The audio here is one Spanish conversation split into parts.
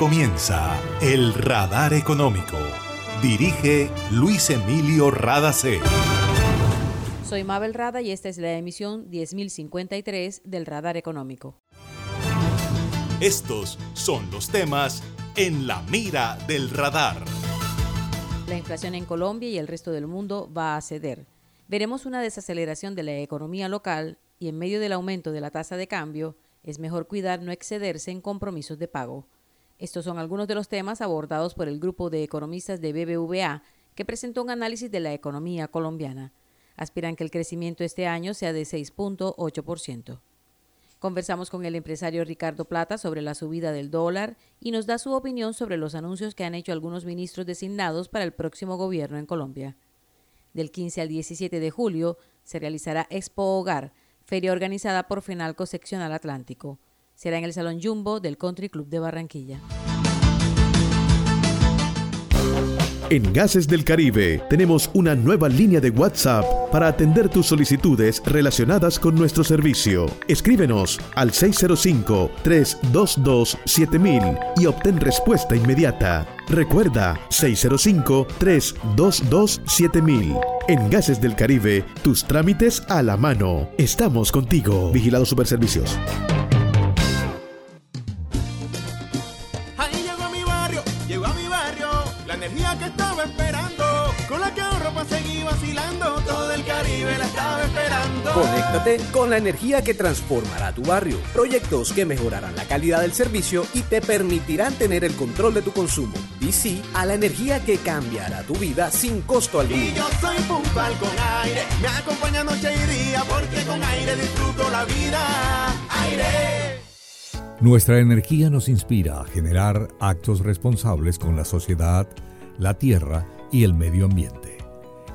comienza El Radar Económico. Dirige Luis Emilio Radacé. Soy Mabel Rada y esta es la emisión 10053 del Radar Económico. Estos son los temas en la mira del radar. La inflación en Colombia y el resto del mundo va a ceder. Veremos una desaceleración de la economía local y en medio del aumento de la tasa de cambio, es mejor cuidar no excederse en compromisos de pago. Estos son algunos de los temas abordados por el grupo de economistas de BBVA que presentó un análisis de la economía colombiana. Aspiran que el crecimiento este año sea de 6.8%. Conversamos con el empresario Ricardo Plata sobre la subida del dólar y nos da su opinión sobre los anuncios que han hecho algunos ministros designados para el próximo gobierno en Colombia. Del 15 al 17 de julio se realizará Expo Hogar, feria organizada por Fenalco Seccional Atlántico será en el Salón Jumbo del Country Club de Barranquilla. En Gases del Caribe tenemos una nueva línea de WhatsApp para atender tus solicitudes relacionadas con nuestro servicio. Escríbenos al 605-322-7000 y obtén respuesta inmediata. Recuerda 605-322-7000. En Gases del Caribe, tus trámites a la mano. Estamos contigo. Vigilado Superservicios. Con la energía que transformará tu barrio. Proyectos que mejorarán la calidad del servicio y te permitirán tener el control de tu consumo. DC a la energía que cambiará tu vida sin costo alguno. Y yo soy puntual con aire. Me acompaña noche y día porque con aire disfruto la vida. Aire. Nuestra energía nos inspira a generar actos responsables con la sociedad, la tierra y el medio ambiente.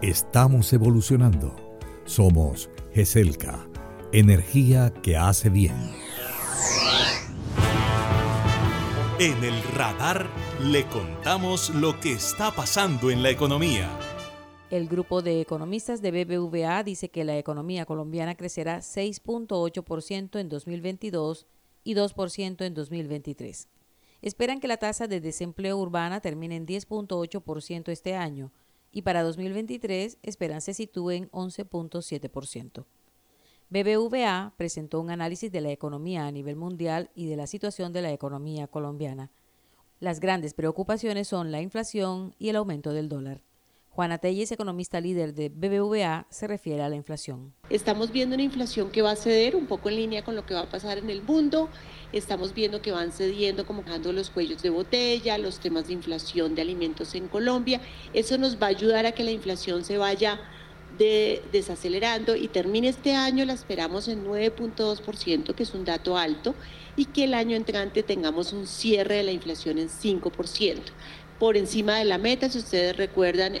Estamos evolucionando. Somos GESELCA, energía que hace bien. En el radar le contamos lo que está pasando en la economía. El grupo de economistas de BBVA dice que la economía colombiana crecerá 6.8% en 2022 y 2% en 2023. Esperan que la tasa de desempleo urbana termine en 10.8% este año, y para 2023 esperan se sitúe en 11.7%. BBVA presentó un análisis de la economía a nivel mundial y de la situación de la economía colombiana. Las grandes preocupaciones son la inflación y el aumento del dólar. Juana Telles, economista líder de BBVA, se refiere a la inflación. Estamos viendo una inflación que va a ceder un poco en línea con lo que va a pasar en el mundo. Estamos viendo que van cediendo, como bajando los cuellos de botella, los temas de inflación de alimentos en Colombia. Eso nos va a ayudar a que la inflación se vaya desacelerando y termine este año, la esperamos en 9.2%, que es un dato alto, y que el año entrante tengamos un cierre de la inflación en 5% por encima de la meta. Si ustedes recuerdan,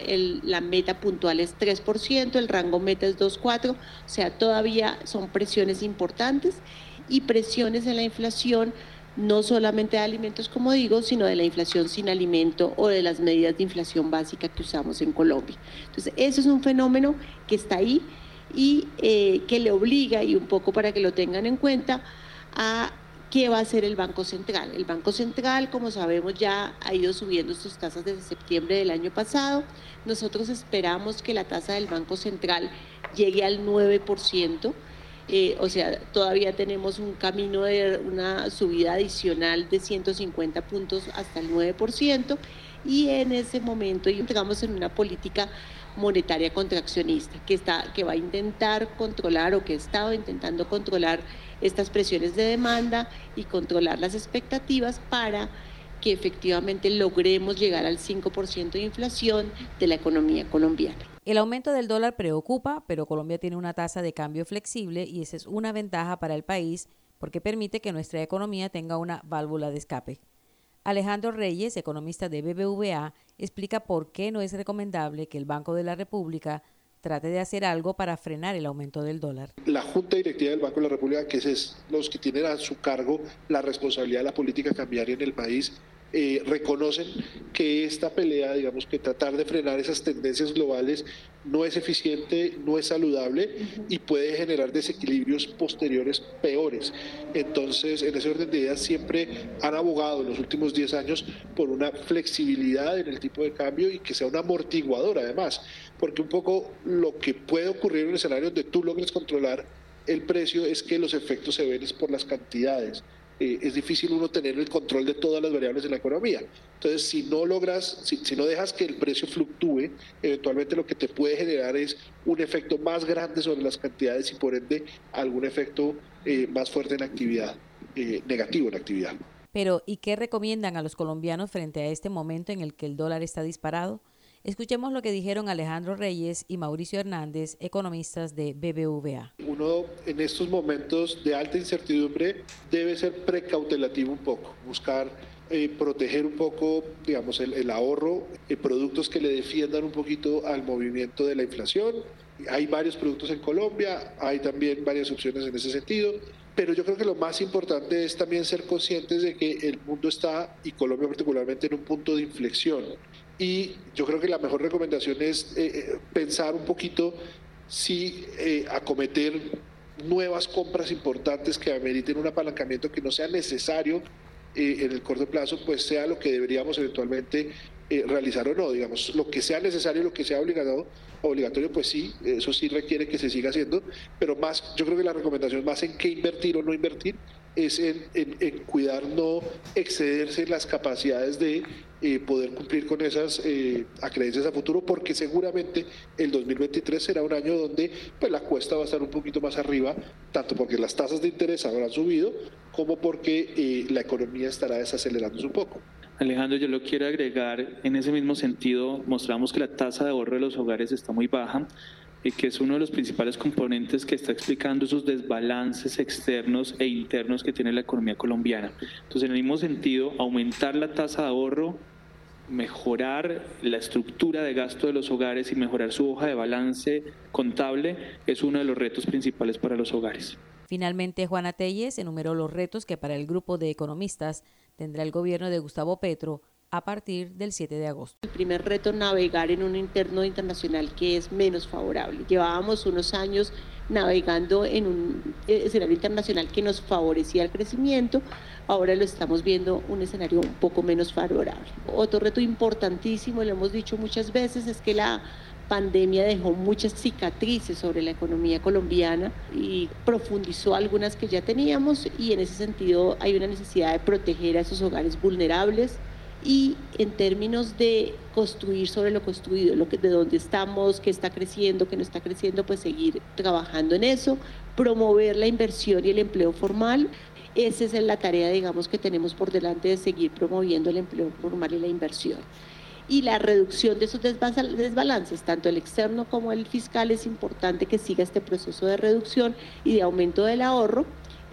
la meta puntual es 3%, el rango meta es 2,4%, o sea, todavía son presiones importantes y presiones en la inflación no solamente de alimentos, como digo, sino de la inflación sin alimento o de las medidas de inflación básica que usamos en Colombia. Entonces, eso es un fenómeno que está ahí y eh, que le obliga, y un poco para que lo tengan en cuenta, a ¿Qué va a hacer el Banco Central? El Banco Central, como sabemos, ya ha ido subiendo sus tasas desde septiembre del año pasado. Nosotros esperamos que la tasa del Banco Central llegue al 9%. Eh, o sea, todavía tenemos un camino de una subida adicional de 150 puntos hasta el 9% y en ese momento entramos en una política monetaria contraccionista que, está, que va a intentar controlar o que ha estado intentando controlar estas presiones de demanda y controlar las expectativas para que efectivamente logremos llegar al 5% de inflación de la economía colombiana. El aumento del dólar preocupa, pero Colombia tiene una tasa de cambio flexible y esa es una ventaja para el país porque permite que nuestra economía tenga una válvula de escape. Alejandro Reyes, economista de BBVA, explica por qué no es recomendable que el Banco de la República trate de hacer algo para frenar el aumento del dólar. La Junta Directiva del Banco de la República, que es los que tienen a su cargo la responsabilidad de la política cambiaria en el país, eh, reconocen que esta pelea, digamos que tratar de frenar esas tendencias globales no es eficiente, no es saludable y puede generar desequilibrios posteriores peores. Entonces, en ese orden de ideas siempre han abogado en los últimos 10 años por una flexibilidad en el tipo de cambio y que sea un amortiguador además, porque un poco lo que puede ocurrir en un escenario donde tú logres controlar el precio es que los efectos se ven por las cantidades. Eh, es difícil uno tener el control de todas las variables de la economía. Entonces, si no logras, si, no dejas que el precio fluctúe, eventualmente lo que te puede generar es un efecto más grande sobre las cantidades y por ende algún efecto eh, más fuerte en actividad, eh, negativo en actividad. Pero, ¿y qué recomiendan a los colombianos frente a este momento en el que el dólar está disparado? Escuchemos lo que dijeron Alejandro Reyes y Mauricio Hernández, economistas de BBVA. Uno en estos momentos de alta incertidumbre debe ser precautelativo un poco, buscar eh, proteger un poco, digamos, el, ahorro, eh, productos que le defiendan un poquito al movimiento de la inflación. Hay varios productos en Colombia, hay también varias opciones en ese sentido, pero yo creo que lo más importante es también ser conscientes de que el mundo está, y Colombia particularmente, en un punto de inflexión y yo creo que la mejor recomendación es eh, eh, pensar un poquito si eh, acometer nuevas compras importantes que ameriten un apalancamiento que no sea necesario en el corto plazo, pues sea lo que deberíamos eventualmente realizar o no. Digamos, lo que sea necesario, lo que sea obligado, obligatorio, pues sí, eso sí requiere que se siga haciendo, pero más, yo creo que la recomendación más en qué invertir o no invertir es en, cuidar no excederse las capacidades de eh, poder cumplir con esas eh, acreencias a futuro, porque seguramente el 2023 será un año donde pues, la cuesta va a estar un poquito más arriba, tanto porque las tasas de interés habrán subido, como porque eh, la economía estará desacelerándose un poco. Alejandro, yo lo quiero agregar en ese mismo sentido, mostramos que la tasa de ahorro de los hogares está muy baja y que es uno de los principales componentes que está explicando esos desbalances externos e internos que tiene la economía colombiana. Entonces, en el mismo sentido, aumentar la tasa de ahorro mejorar la estructura de gasto de los hogares y mejorar su hoja de balance contable es uno de los retos principales para los hogares. Finalmente, Juana Telles enumeró los retos que para el grupo de economistas tendrá el gobierno de Gustavo Petro a partir del 7 de agosto. El primer reto, navegar en un interno internacional que es menos favorable. Llevábamos unos años navegando en un escenario internacional que nos favorecía el crecimiento, ahora lo estamos viendo un escenario un poco menos favorable. Otro reto importantísimo, lo hemos dicho muchas veces, es que la pandemia dejó muchas cicatrices sobre la economía colombiana y profundizó algunas que ya teníamos y en ese sentido hay una necesidad de proteger a esos hogares vulnerables y en términos de construir sobre lo construido, lo que, de dónde estamos, qué está creciendo, qué no está creciendo, pues seguir trabajando en eso, promover la inversión y el empleo formal. Esa es la tarea, digamos, que tenemos por delante de seguir promoviendo el empleo formal y la inversión. Y la reducción de esos desbalances, tanto el externo como el fiscal, es importante que siga este proceso de reducción y de aumento del ahorro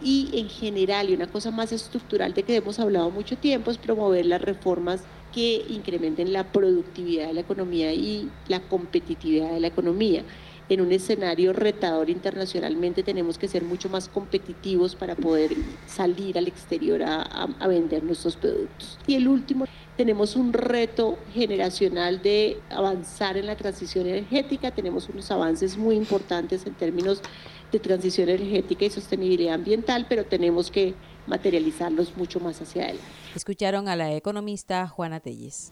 y en general, y una cosa más estructural de que hemos hablado mucho tiempo, es promover las reformas que incrementen la productividad de la economía y la competitividad de la economía. En un escenario retador internacionalmente tenemos que ser mucho más competitivos para poder salir al exterior a, a vender nuestros productos. Y el último, tenemos un reto generacional de avanzar en la transición energética, tenemos unos avances muy importantes en términos de transición energética y sostenibilidad ambiental, pero tenemos que materializarlos mucho más hacia adelante. Escucharon a la economista Juana Telles.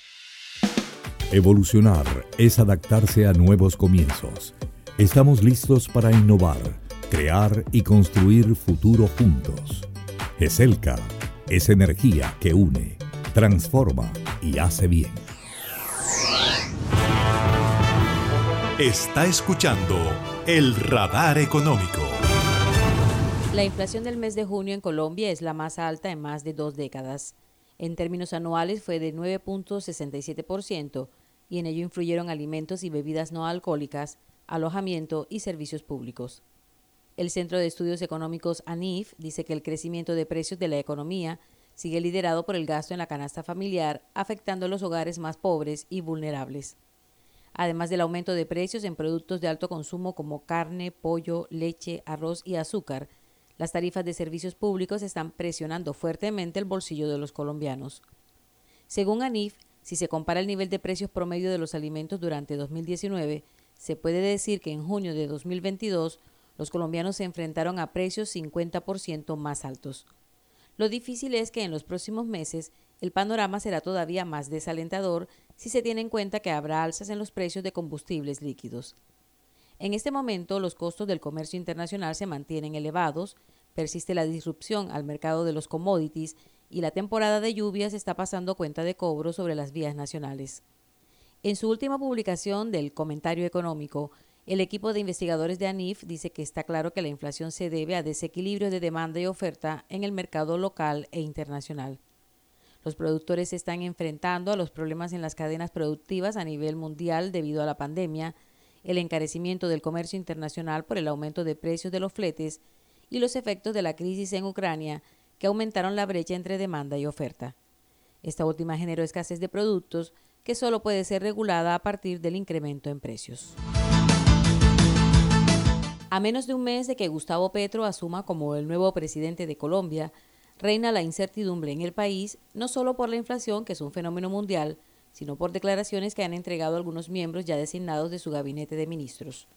Evolucionar es adaptarse a nuevos comienzos. Estamos listos para innovar, crear y construir futuro juntos. GESELCA es energía que une, transforma y hace bien. Está escuchando el radar económico. La inflación del mes de junio en Colombia es la más alta en más de dos décadas. En términos anuales fue de 9.67% y en ello influyeron alimentos y bebidas no alcohólicas, alojamiento y servicios públicos. El Centro de Estudios Económicos ANIF dice que el crecimiento de precios de la economía sigue liderado por el gasto en la canasta familiar, afectando a los hogares más pobres y vulnerables. Además del aumento de precios en productos de alto consumo como carne, pollo, leche, arroz y azúcar, las tarifas de servicios públicos están presionando fuertemente el bolsillo de los colombianos. Según ANIF, si se compara el nivel de precios promedio de los alimentos durante 2019, se puede decir que en junio de 2022 los colombianos se enfrentaron a precios 50% más altos. Lo difícil es que en los próximos meses el panorama será todavía más desalentador si se tiene en cuenta que habrá alzas en los precios de combustibles líquidos. En este momento los costos del comercio internacional se mantienen elevados, persiste la disrupción al mercado de los commodities y la temporada de lluvias está pasando cuenta de cobro sobre las vías nacionales. En su última publicación del Comentario Económico, el equipo de investigadores de ANIF dice que está claro que la inflación se debe a desequilibrio de demanda y oferta en el mercado local e internacional. Los productores se están enfrentando a los problemas en las cadenas productivas a nivel mundial debido a la pandemia, el encarecimiento del comercio internacional por el aumento de precios de los fletes y los efectos de la crisis en Ucrania que aumentaron la brecha entre demanda y oferta. Esta última generó escasez de productos que solo puede ser regulada a partir del incremento en precios. A menos de un mes de que Gustavo Petro asuma como el nuevo presidente de Colombia, reina la incertidumbre en el país, no solo por la inflación, que es un fenómeno mundial, sino por declaraciones que han entregado algunos miembros ya designados de su gabinete de ministros.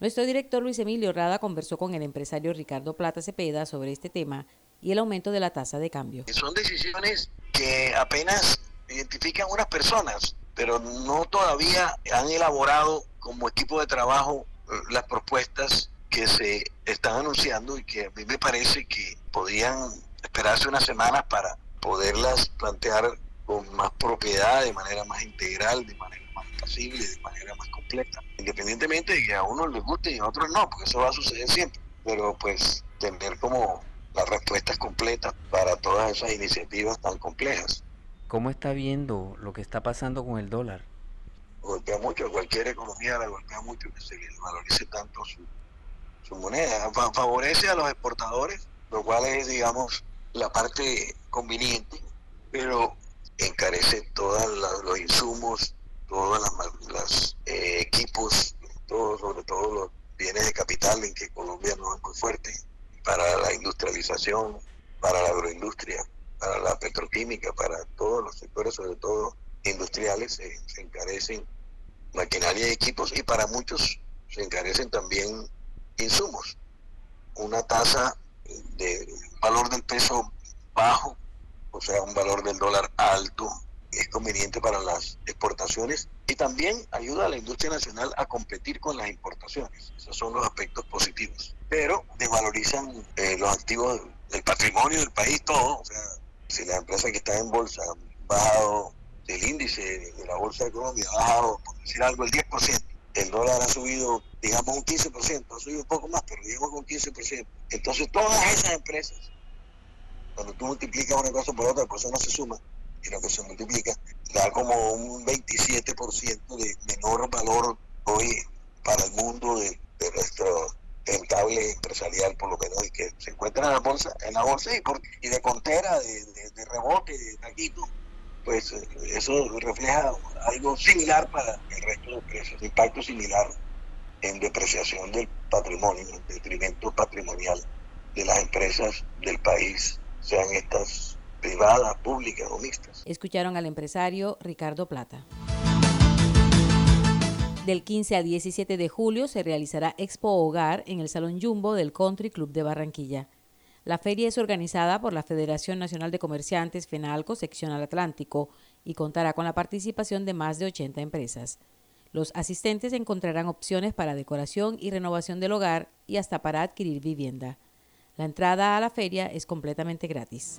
Nuestro director Luis Emilio Rada conversó con el empresario Ricardo Plata Cepeda sobre este tema y el aumento de la tasa de cambio. Son decisiones que apenas identifican unas personas, pero no todavía han elaborado como equipo de trabajo eh, las propuestas que se están anunciando y que a mí me parece que podrían esperarse unas semanas para poderlas plantear con más propiedad, de manera más integral, de manera más pasible, de manera más completa. Independientemente de que a unos les guste y a otros no, porque eso va a suceder siempre. Pero pues tener como las respuestas completas para todas esas iniciativas tan complejas. ¿Cómo está viendo lo que está pasando con el dólar? Golpea mucho, cualquier economía la golpea mucho que se valorice tanto su, su moneda. favorece a los exportadores, lo cual es, digamos, la parte conveniente, pero encarece todos los insumos, todos los eh, equipos, todo, sobre todo los bienes de capital en que Colombia no es muy fuerte, para la industrialización, para la agroindustria, para la petroquímica, para todos los sectores, sobre todo industriales, se encarecen maquinaria y equipos y para muchos se encarecen también insumos. Una tasa de valor del peso bajo, o sea, un valor del dólar alto, es conveniente para las exportaciones y también ayuda a la industria nacional a competir con las importaciones. Esos son los aspectos positivos. Pero desvalorizan eh, los activos del patrimonio del país, todo. O sea, si la empresa que está en bolsa ha bajado el índice de la bolsa de Colombia, ha bajado, por decir algo, el 10%, el dólar ha subido, digamos, un 15%, ha subido un poco más, pero digamos un 15%. Entonces, todas esas empresas, cuando tú multiplicas una cosa por otra, pues no se suma, sino que se multiplica, da como un 27% de menor valor hoy para el mundo de, nuestro rentable empresarial por lo menos y que se encuentra en la bolsa en la bolsa y, por, y de contera de, rebote de taquito pues eh, eso refleja algo similar para el resto de precios, impacto similar en depreciación del patrimonio, en detrimento patrimonial de las empresas del país, sean estas privadas, públicas o mixtas. Escucharon al empresario Ricardo Plata. Del 15 al 17 de julio se realizará Expo Hogar en el Salón Jumbo del Country Club de Barranquilla. La feria es organizada por la Federación Nacional de Comerciantes FENALCO, seccional Atlántico, y contará con la participación de más de 80 empresas. Los asistentes encontrarán opciones para decoración y renovación del hogar y hasta para adquirir vivienda. La entrada a la feria es completamente gratis.